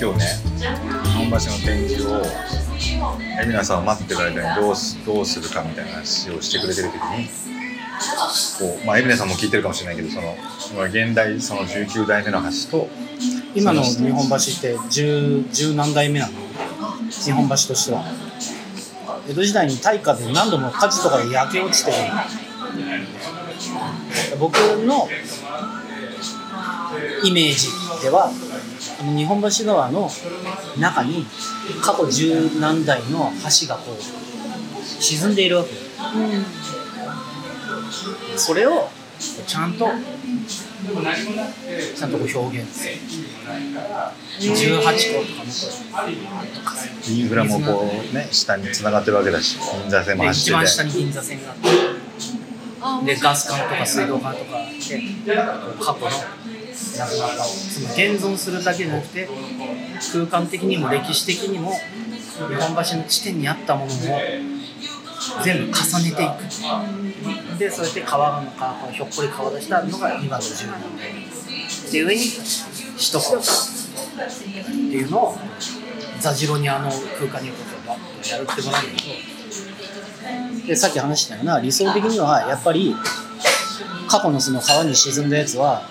今日ね日本橋の展示を海老名さんを待ってる間にどうすどうするかみたいな話をしてくれてる時にこう、まあ、海老名さんも聞いてるかもしれないけどその今現代その19代目の橋と今の日本橋って十十何代目なの？日本橋としては。江戸時代に大火で何度も火事とかで焼け落ちてる僕のイメージでは日本橋川の中に過去十何代の橋がこう沈んでいるわけそれをちゃんとちゃんとこう表現する。18個とかのインフラもこうね下に繋がってるわけだし銀座線もで走ってて。一番下に銀座線があって。でガス管とか水道管とかあって過去の亡くなったその現存するだけじゃなくて空間的にも歴史的にも日本橋の地点にあったものも全部重ねていく。でそうやって川の川ひょっこり川出したのが今の10年で上に首都高っていうのを座白にあの空間にこうバッとやるってもらうんだけど。でさっき話したような理想的にはやっぱり過去のその川に沈んだやつは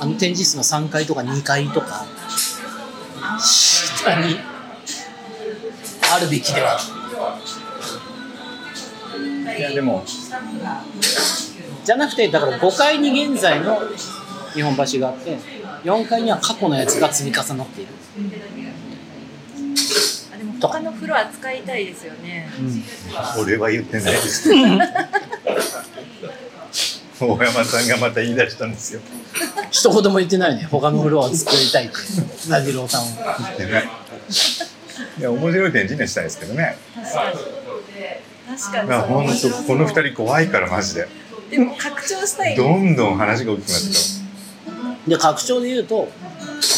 あの展示室の3階とか2階とか。下に。あるべきでは。いやでも。じゃなくてだから5階に現在の日本橋があって4階には過去のやつが積み重なっている、あでも他のフロア使いたいですよね。俺は言ってないです 大山さんがまた言い出したんですよ。一言も言ってないね。他のフロアを作りたいって。ザジローさんは言ってないいや面白い展示にしたいですけどね。確かに。確かにいや本当この二人怖いからマジで。でも拡張したい。どんどん話が大きくなってきで拡張で言うと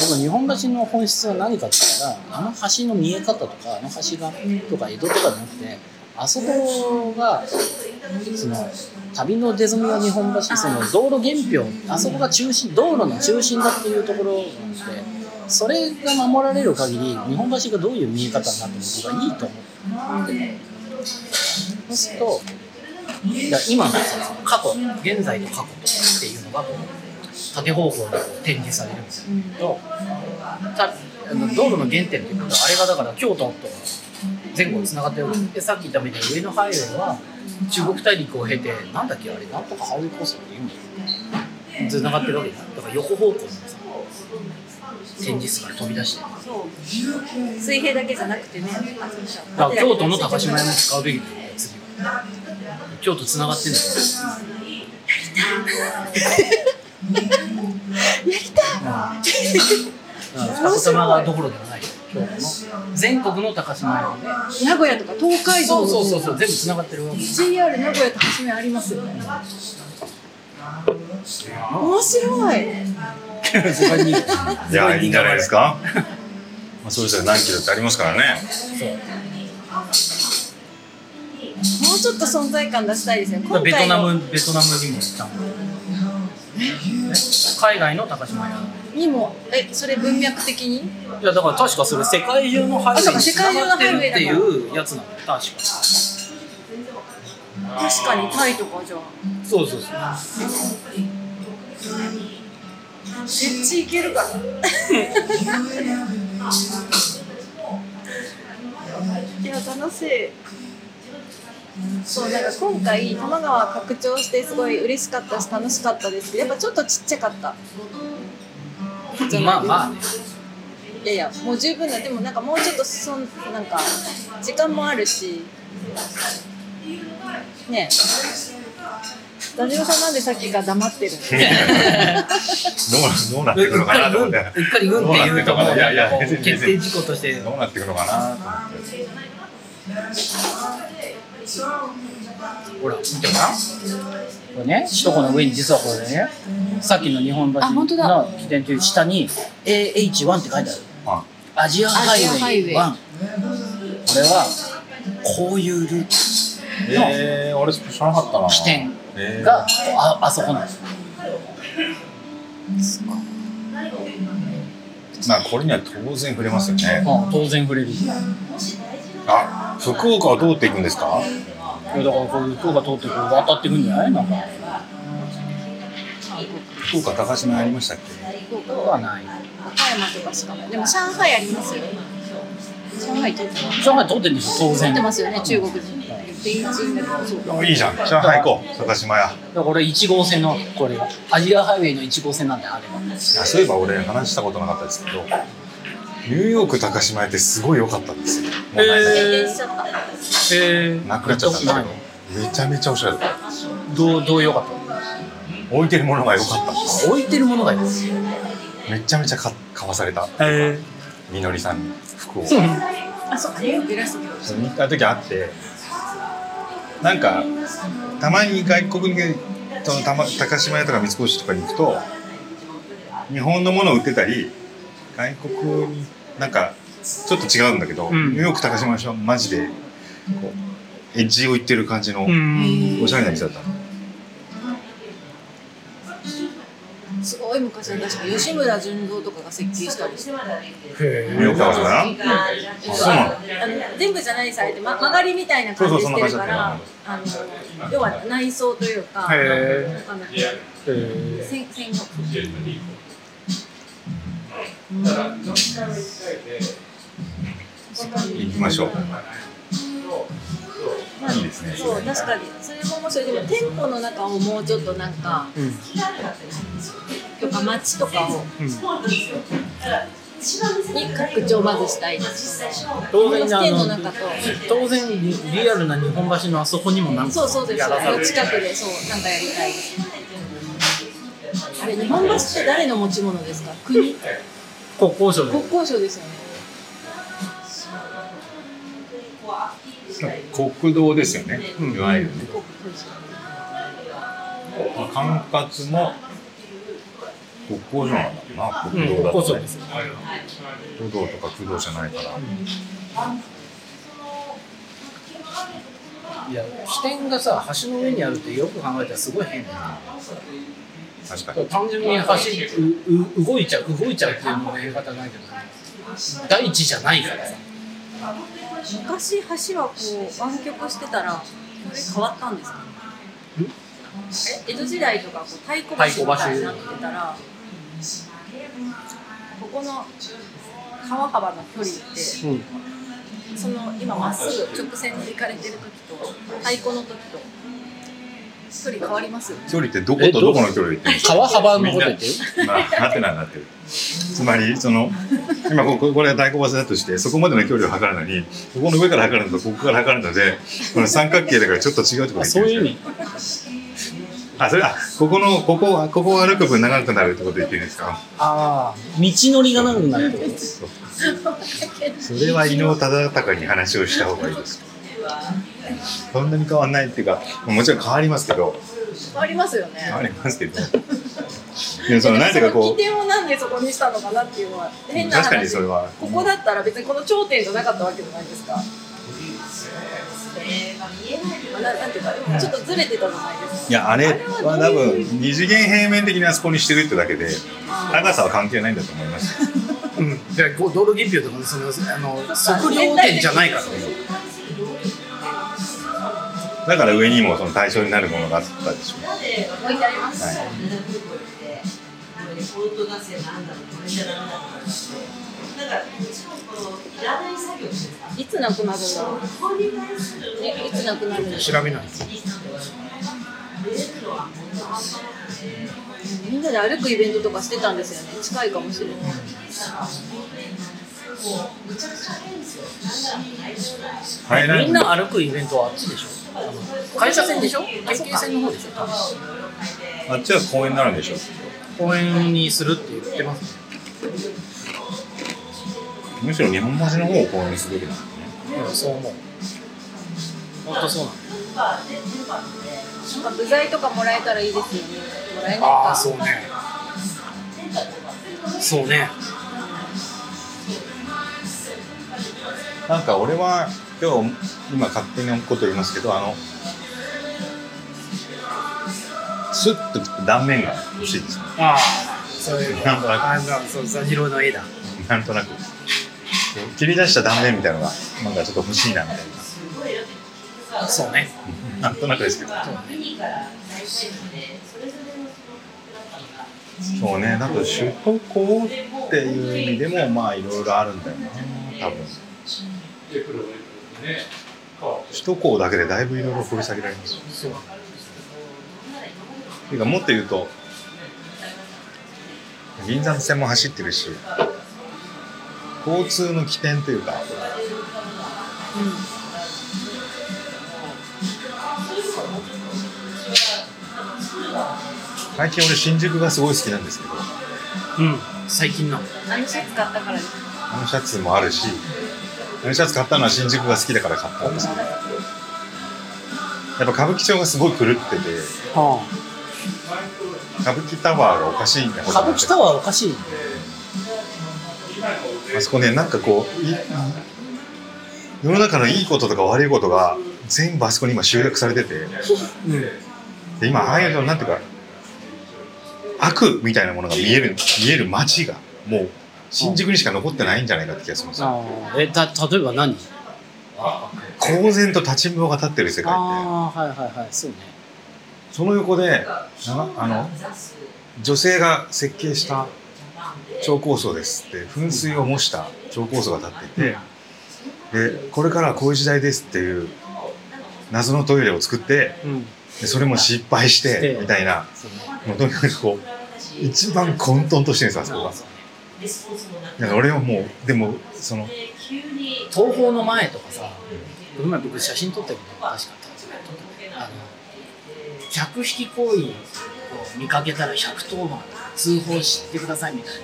僕日本橋の本質は何かって言ったらあの橋の見え方とかあの橋がとか江戸とかじゃなくてあそこがその旅の出染みは日本橋その道路原標あそこが中心道路の中心だっていうところなのでそれが守られる限り日本橋がどういう見え方になっても僕はいいと思ってそうするといや今のさ過去現在と過去とかっていうのがこう縦方向にこう展示されるんですよ、とたあの道路の原点っていうことはあれがだから京都と前後に繋がってる。でさっき言ったみたいに上のハイウェイは中国大陸を経てなんだっけあれなんとかハウイコースって言うんだよ繋がってるわけだ。だから横方向にさ展示室から飛び出して。水平だけじゃなくてね。だから京都の高島屋も使うべきだよね次は。京都繋がってんだよやりたい。二子玉がどころではない。京都の全国の高島屋で。名古屋とか東海道そうのそうそうそう全部繋がってるわけ。JR 名古屋と橋目ありますよね。面白い。いやいいんじゃないですか。まあそれぞれ何キロってありますからね。もうちょっと存在感出したいですね。今ベトナムベトナムにも行った海外の高島屋にもえそれ文脈的に？いやだから確かそれ世界中のハイウェイに繋がってるっていうやつなんだ。よ確か確かにタイとかじゃあ。そうそうそう設置いけるかな。いや楽しい。そうな。んか今回多摩川拡張してすごい嬉しかったし楽しかったですけどやっぱちょっとちっちゃかった。まあまあね。いやいやもう十分だ。でもなんかもうちょっとそんなんか時間もあるし。ねえ。ダジオさんなんでさっきから黙ってるの？どうどうなっていくのかなと思って。うっかりうんっていうともういやいや決定事項として。どうなっていくのかなと思って。ほら見てごらん。これね首都高の上に実はこれねさっきの日本橋の起点という下に AH1 って書いてある。あアジアハイウェイェイ。1これはこういうルート。えー、俺知らなかったな。起点えーがああそこなんです。まあこれには当然触れますよね。あ当然触れる。いあ福岡を通っていくんですか？やだからこういう福岡通ってこう渡っていくんじゃない？なんか福岡高島ありましたっけ？福岡はない。岡山とかしかない。でも上海ありますよ。上海通ってます上海通ってんでしょ当通然。だかってますよね中国人。ベイジンだけどそう。あいいじゃん。上海行こう。高島屋。らこれ1号線のこれアジアハイウェイの1号線なんであれば。あそういえば俺話したことなかったですけどニューヨーク高島屋ってすごい良かったんですよ。もうなくなっちゃったんですけど。めちゃめちゃおしゃれどうどうよかった？置いてるものが良かった。置いてるものがいいめちゃめちゃか買わされた。へみのりさんに服を。えあそう。かニューヨークいらっしゃった。その行った時あってなんかたまに外国にそのたま高島屋とか三越とかに行くと日本のものを売ってたり外国になんかちょっと違うんだけど、うん。ニューヨーク高島屋はマジでこうエッジをいってる感じのうん。おしゃれな店だったの、ごい昔は確か吉村純三とかが設計したりして。な全部じゃないされて、ま、曲がりみたいな感じでしてるからあの要は内装というかへ行きましょういいですねそう確かに。それも面白いでも店舗の中をもうちょっとなんかうん。とか街とかをうん。に拡張まずしたいです当然あ店のの中と。当然リリアルな日本橋のあそこにもなんかそうそうです。近くでそうなんかやりたい。ですあれ日本橋って誰の持ち物ですか？国？国交省で。国交省ですよね国道ですよね、うん。いわゆるね。まあ管轄も国交省なんだろうなうん。国道だと、ね。国道とか区道じゃないから、いや視点がさ橋の上にあるってよく考えたらすごい変だよ。ね確かに。単純に橋うう動いちゃう動いちゃうっていうのも言い方ないけど大地じゃないからさ昔橋はこう湾曲してたらこれ変わったんですか？え？江戸時代とかこう太鼓橋みたいになってたらここの川幅の距離ってうん。その今まっすぐ直線で行かれてる時と太鼓の時と距離変わります距離ってどことどこの距離で言ってる？んですか川幅のこと言ってる？まあ、なってなってる。つまりその今こここれは大小橋だとしてそこまでの距離を測るのにここの上から測るのとここから測るのでこの三角形だからちょっと違うってことあ言ってるそういう意味？かあそれあここのここここを歩く分長くなるってこと言ってるんですか？ああ道のりが長くなるってこと？そう。それは伊能忠敬に話をした方がいいですそんなに変わんないっていうかもちろん変わりますけど。変わりますよね。変わりますけど。でもそのなんていうかこ起点をなんでそこにしたのかなっていうのはう変な話。確かにそれは。ここだったら別にこの頂点じゃなかったわけじゃないですか。まあななんていうかちょっとずれてたじゃないです。か。いやあれは多分二次元平面的にあそこにしてるってだけで高さは関係ないんだと思います。うん。でこう道路銀票とかそのあの測量点じゃないからねだから上にもその対象になるものがあったでしょ置いてあります。はいいつなくなるんだろう。えいつなくなるんだろう。調べないみんなで歩くイベントとかしてたんですよね。近いかもしれない。入らみんな歩くイベントはあっちでしょ？会社線でしょ？県警線の方でしょ？あっちは公園になるんでしょ。公園にするって言ってますむしろ日本橋の方を公園にすべきなんだね。うんそう思う。本当そうなんなんか部材とかもらえたらいいですよね。もらえないか。ああそうね。そうねなんか俺は今日今勝手にこと言いますけどあのスッと断面が欲しいですねああそういうなんとなくあそうザジローの絵だ。なんとなく。切り出した断面みたいなのがなんかちょっと欲しいなみたいそうね。ななんとなくですけど。そうね。そうねだと首都高っていう意味でもまあいろいろあるんだよな多分首都高だけでだいぶいろいろ掘り下げられます。よそう。っていうかもっと言うと銀座の線も走ってるし交通の起点というか最近俺新宿がすごい好きなんですけど。うん。最近の。あのシャツ買ったからですあのシャツもあるしあのシャツ買ったのは新宿が好きだから買ったんですけどやっぱ歌舞伎町がすごい狂ってて。は歌舞伎タワーがおかしいんだあ、歌舞伎タワーおかしいあそこねなんかこうい世の中のいいこととか悪いことが全部あそこに今集約されてて。うん。で今ああいうのなんていうか悪みたいなものが見える見える街がもう新宿にしか残ってないんじゃないかって気がするんですよ。えた例えば何？公然と立ちんぼが立ってる世界って。ああはいはいはい。そうね。その横でなあの女性が設計した超高層ですって噴水を模した超高層が立っていて、でこれからはこういう時代ですっていう謎のトイレを作ってうん。でそれも失敗しして。てみたいな。とにかくこう一番混沌としてるんですよあそこがだから俺はもうでもその東宝の前とかさこの前僕写真撮ったけど確か。あの客引き行為を見かけたら110番通報してくださいみたいな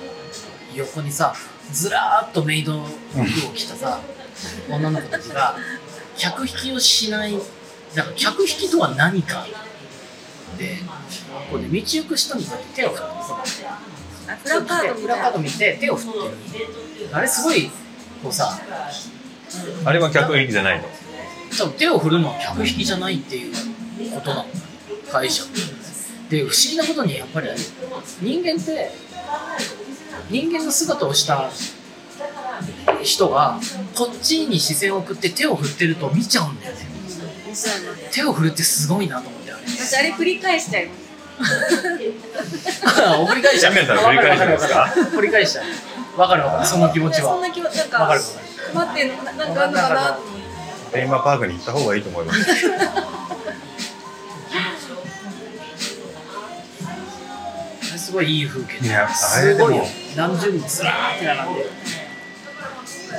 横にさずらーっとメイド服を着たさ女の子たちが客引きをしないだから客引きとは何かでこうね道行く人にこうやって手を振ってさあプラカードみプラカード見て手を振って。るあれすごいこうさあれは客引きじゃないの？多分手を振るのは客引きじゃないっていうことなの。解釈で不思議なことにやっぱり人間って人間の姿をした人がこっちに視線を送って手を振ってると見ちゃうんだよね。手を振るってすごいなと思って。あれ私あれ繰り返しちゃいます繰り返しちゃうジャミアンさん繰り返しり返しちゃうわかるわかる。その気持ちは。そんな気持ちなんかわかるわかる。困ってんのななんかあんのかな？と思ってテーマパークに行った方がいいと思います。すごいいい風景。いやあれすごいよ。でも。何十人ずらーって並んでる。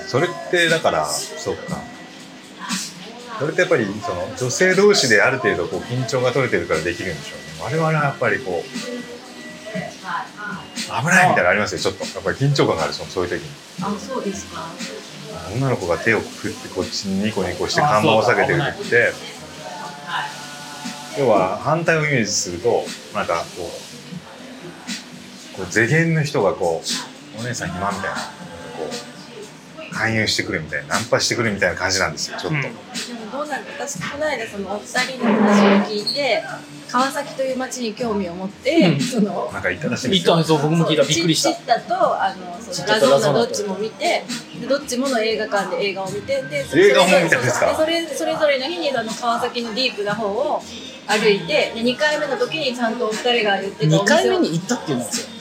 それってだからそっか。それってやっぱりその女性同士である程度こう緊張が取れてるからできるんでしょうね我々はやっぱりこう危ないみたいなのありますよちょっと。やっぱり緊張感があるそのそういう時に。あそうですか。女の子が手を振ってこっちにニコニコして看板を下げてる時って。要は反対をイメージするとなんかこうこう世間の人がこうお姉さん暇みたいなこう勧誘してくるみたいなナンパしてくるみたいな感じなんですよちょっと。うんなん私この間そのお二人の話を聞いて川崎という街に興味を持って、うん。そのなんか言ったらしいですそう僕も聞いたびっくりしたチッタとあのそのラゾーナどっちも見てでどっちもの映画館で映画を見てでそれ映画も見たんですかでそれそれぞれの日にあの川崎のディープな方を歩いてで2回目の時にちゃんとお二人が言ってたお2回目に行ったっていうんですよ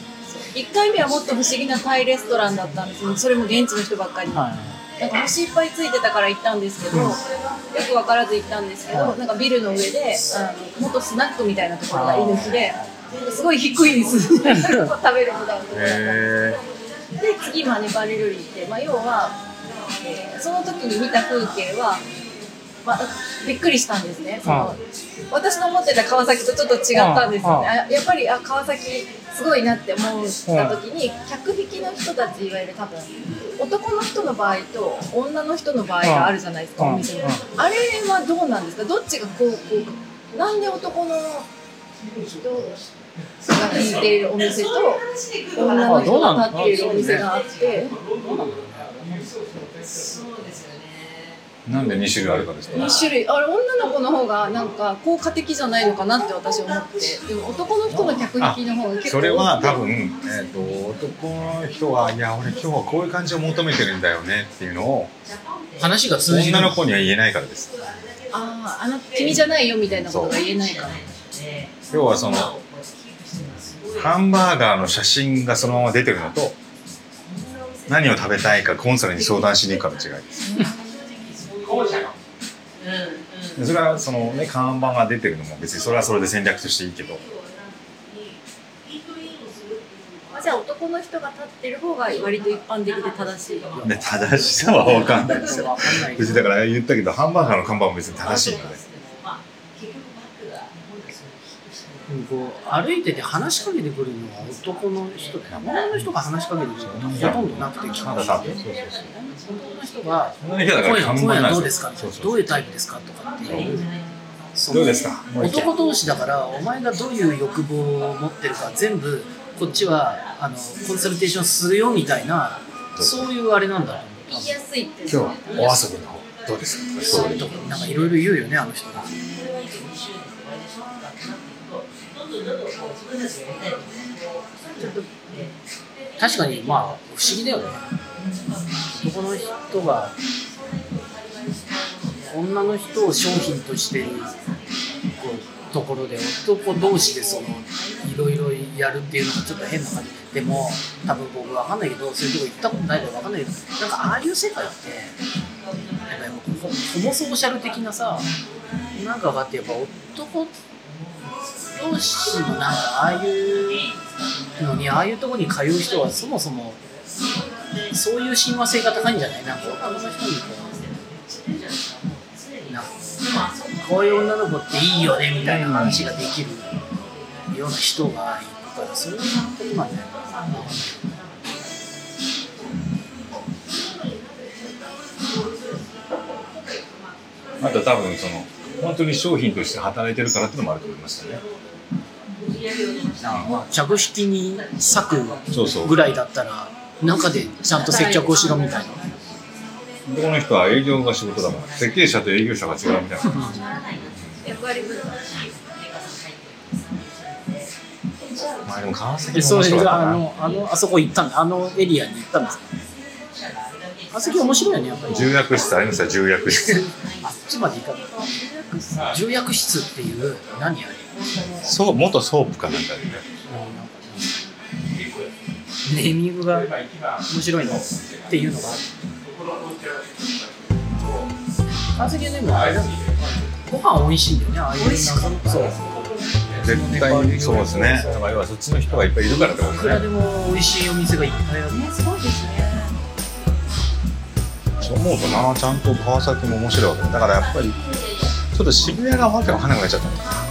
1回目はもっと不思議なタイレストランだったんですよそれも現地の人ばっかり、はなんか星いっぱいついてたから行ったんですけど、よく分からず行ったんですけど、なんかビルの上であの元スナックみたいなところが居抜きですごい低い椅子で 食べるみたいなところだったへで次マネパレルリーって、まあ、要は、えーその時に見た風景は、まあ、びっくりしたんですね。その、私の思ってた川崎とちょっと違ったんですよね、あやっぱりあ川崎すごいなって思った時に、客引きの人たちいわゆる多分男の人の場合と女の人の場合があるじゃないですか、うん。お店に、うんあれはどうなんですか？どっちがこうこうなんで男の人が引いているお店と女の人が立っているお店があって。なんで2種類あるかですか？2種類。あれ女の子の方がなんか効果的じゃないのかなって私思って。でも男の人の客引きの方が結構それは多分、えー、と男の人はいや俺今日はこういう感じを求めてるんだよねっていうのを話が通じる女の子には言えない。からですあああの君じゃないよみたいなことが言えないから要はそのハンバーガーの写真がそのまま出てるのと何を食べたいかコンサルに相談しに行くかの違いですでそれはそのね看板が出てるのも別にそれはそれで戦略としていいけど。あじゃあ男の人が立ってる方が割と一般的で正しい。で正しさは分かんないですよ。別にだから言ったけどハンバーガーの看板も別に正しいので。どこう歩いてて話しかけてくるのは男の人で女の人が話しかけてくることはほとんどなくて基本まだ多分男の人が今夜今夜なんでどうですすかよそうそうどういうタイプですかとかっていう。どうですか？男同士だからお前がどういう欲望を持ってるか全部こっちはあのコンサルテーションするよみたいなそういうあれなんだと思う言いやすいって今日お遊びの方どうですか？とかそういうとかなんかいろいろ言うよねあの人が確かにまあ不思議だよね。男の人が女の人を商品としてるところで男同士でそのいろいろやるっていうのがちょっと変な感じ。でも多分僕わかんないけどそういうとこ行ったことないからわかんないけどなんかああいう世界ってやっぱりホモソーシャル的なさなんかがあってやっぱ男って同士のなんかああいうのにああいうとこに通う人はそもそもそういう親和性が高いんじゃない？なんか男の人にこうなんかこういう女の子っていいよねみたいな話ができるような人がいるからそういうことなんだよな。あと多分その本当に商品として働いてるからっていうのもあると思いますよねまあ、着引に割くぐらいだったら中でちゃんと接客をしろみたいな。男の人は営業が仕事だから設計者と営業者が違うみたいな。まあでも川崎面白かったながあのあのあそこ行ったんだ。あのエリアに行ったんですか？あそこ面白いよねやっぱり。重役室ありましたよ重役室。あっちまで行かない重役室っていう何あれそう元ソープかなんかでね。ネーミングが面白いの？っていうのが。ある川崎はでもあれだ。ご飯美味しいんだよねああいうなんか。そう。絶対そうですね。だから要はそっちの人がいっぱいいるからってこといくらねでも美味しいお店がいっぱいある。ねすごいですねそう思うとなちゃんと川崎も面白いわけだだからやっぱりちょっと渋谷がわけわかんなくなっちゃった